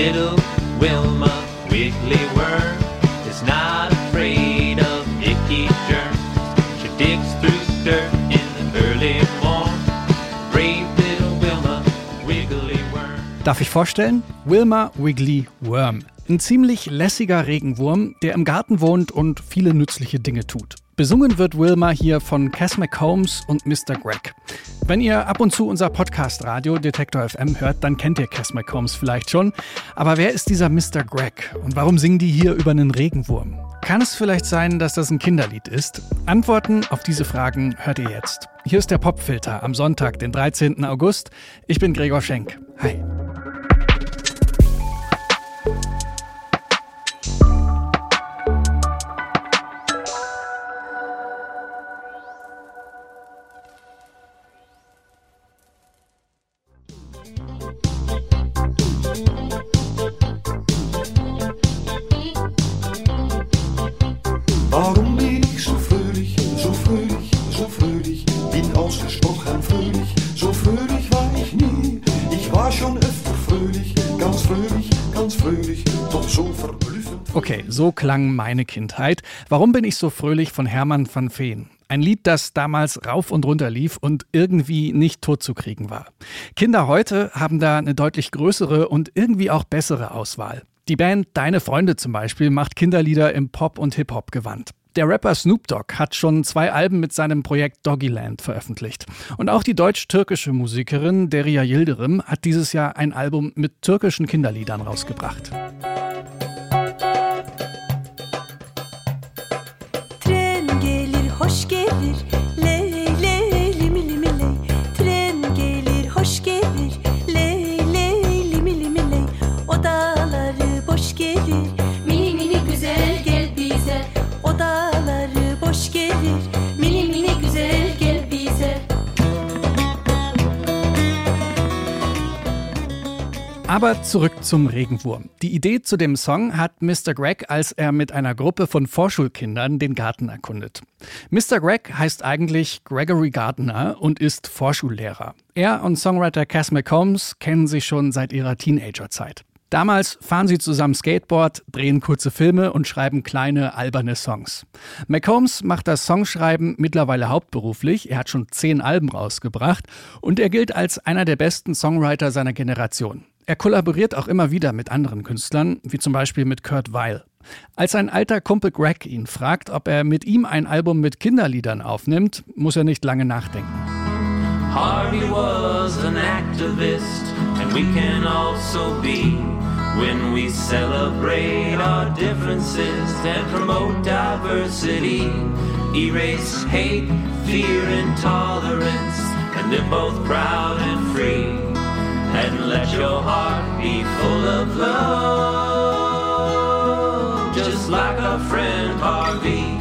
Little Wilma Wiggly Worm is not afraid of icky germs. She digs through dirt in the early morn. Brave little Wilma Wiggly Worm. Darf ich vorstellen? Wilma Wiggly Worm. Ein ziemlich lässiger Regenwurm, der im Garten wohnt und viele nützliche Dinge tut. Besungen wird Wilma hier von Cass McCombs und Mr. Greg. Wenn ihr ab und zu unser Podcast Radio Detektor FM hört, dann kennt ihr Cass McCombs vielleicht schon. Aber wer ist dieser Mr. Greg und warum singen die hier über einen Regenwurm? Kann es vielleicht sein, dass das ein Kinderlied ist? Antworten auf diese Fragen hört ihr jetzt. Hier ist der Popfilter am Sonntag, den 13. August. Ich bin Gregor Schenk. Hi. Ausgesprochen fröhlich, so fröhlich war ich nie. Ich war schon öfter fröhlich, ganz fröhlich, ganz fröhlich, doch so verblüffend. Okay, so klang meine Kindheit. Warum bin ich so fröhlich von Hermann van Veen? Ein Lied, das damals rauf und runter lief und irgendwie nicht totzukriegen war. Kinder heute haben da eine deutlich größere und irgendwie auch bessere Auswahl. Die Band Deine Freunde zum Beispiel macht Kinderlieder im Pop- und Hip-Hop-Gewand. Der Rapper Snoop Dogg hat schon zwei Alben mit seinem Projekt Doggyland veröffentlicht. Und auch die deutsch-türkische Musikerin Derya Yildirim hat dieses Jahr ein Album mit türkischen Kinderliedern rausgebracht. Tren gelir hoş gelir Aber zurück zum Regenwurm. Die Idee zu dem Song hat Mr. Greg, als er mit einer Gruppe von Vorschulkindern den Garten erkundet. Mr. Greg heißt eigentlich Gregory Gardner und ist Vorschullehrer. Er und Songwriter Cass McCombs kennen sich schon seit ihrer Teenagerzeit. Damals fahren sie zusammen Skateboard, drehen kurze Filme und schreiben kleine, alberne Songs. McCombs macht das Songschreiben mittlerweile hauptberuflich. Er hat schon zehn Alben rausgebracht und er gilt als einer der besten Songwriter seiner Generation. Er kollaboriert auch immer wieder mit anderen Künstlern, wie zum Beispiel mit Kurt Weil. Als sein alter Kumpel Greg ihn fragt, ob er mit ihm ein Album mit Kinderliedern aufnimmt, muss er nicht lange nachdenken. Harvey was an activist, and we can also be when we celebrate our differences and promote diversity. Erase hate, fear, intolerance, and live both proud and free. And let your heart be full of love, just like our friend Harvey.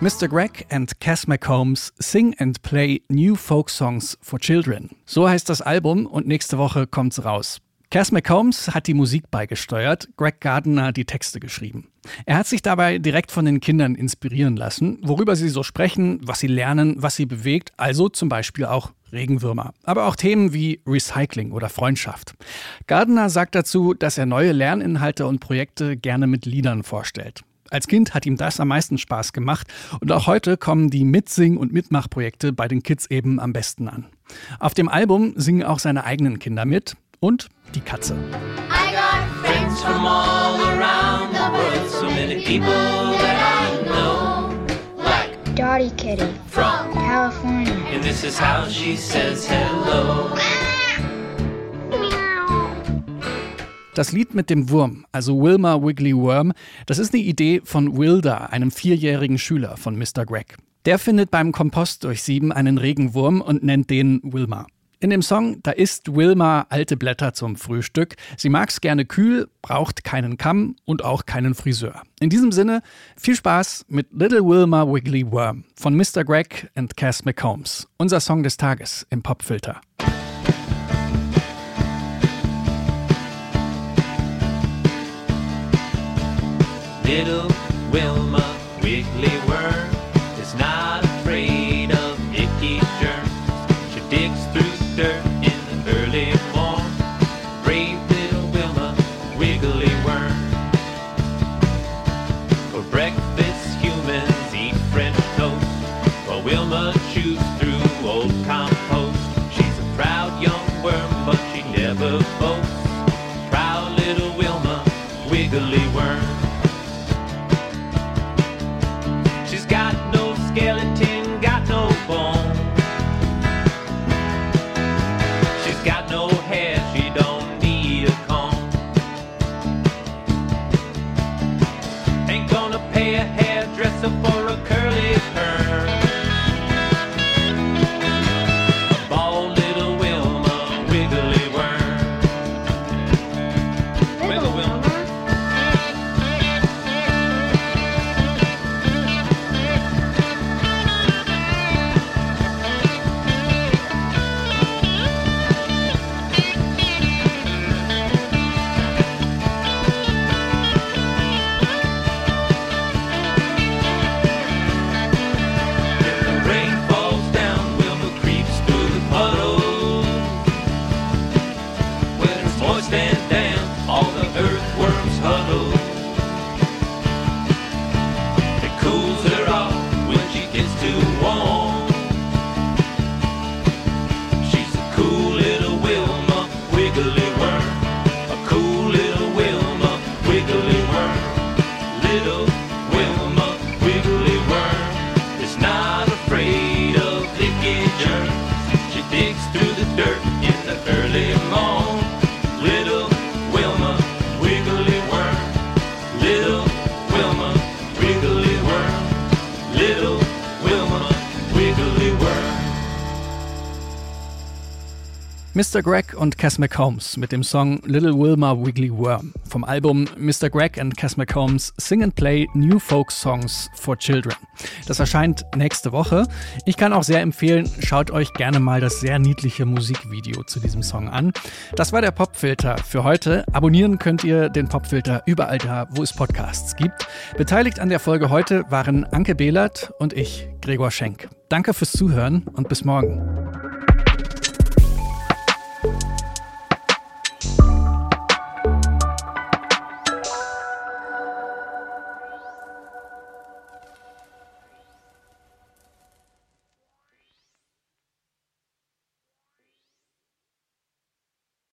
Mr. Greg and Cass McCombs sing and play new folk songs for children. So heißt das Album und nächste Woche kommt's raus. Cass McCombs hat die Musik beigesteuert, Greg Gardner die Texte geschrieben. Er hat sich dabei direkt von den Kindern inspirieren lassen, worüber sie so sprechen, was sie lernen, was sie bewegt, also zum Beispiel auch Regenwürmer. Aber auch Themen wie Recycling oder Freundschaft. Gardner sagt dazu, dass er neue Lerninhalte und Projekte gerne mit Liedern vorstellt. Als Kind hat ihm das am meisten Spaß gemacht und auch heute kommen die Mitsing- und Mitmachprojekte bei den Kids eben am besten an. Auf dem Album singen auch seine eigenen Kinder mit und die Katze. I got friends from all around the world, so many people. Dottie Kitty from, California. and this is how she says hello. Das Lied mit dem Wurm, also Wilma Wiggly Worm, das ist eine Idee von Wilder, einem vierjährigen Schüler von Mr. Greg. Der findet beim Kompost durch sieben einen Regenwurm und nennt den Wilma. In dem Song, da isst Wilma alte Blätter zum Frühstück. Sie mag's gerne kühl, braucht keinen Kamm und auch keinen Friseur. In diesem Sinne, viel Spaß mit Little Wilma Wiggly Worm von Mr. Greg und Cass McCombs. Unser Song des Tages im Popfilter. Little Wilma Wiggly Worm wiggly worm. She's got no skeleton, got no bone. She's got no hair, she don't need a comb. Ain't gonna pay a hairdresser for Hello. Mr. Greg und Cass McCombs mit dem Song Little Wilma Wiggly Worm vom Album Mr. Greg and Cass McCombs Sing and Play New Folk Songs for Children. Das erscheint nächste Woche. Ich kann auch sehr empfehlen, schaut euch gerne mal das sehr niedliche Musikvideo zu diesem Song an. Das war der Popfilter für heute. Abonnieren könnt ihr den Popfilter überall da, wo es Podcasts gibt. Beteiligt an der Folge heute waren Anke Behlert und ich, Gregor Schenk. Danke fürs Zuhören und bis morgen.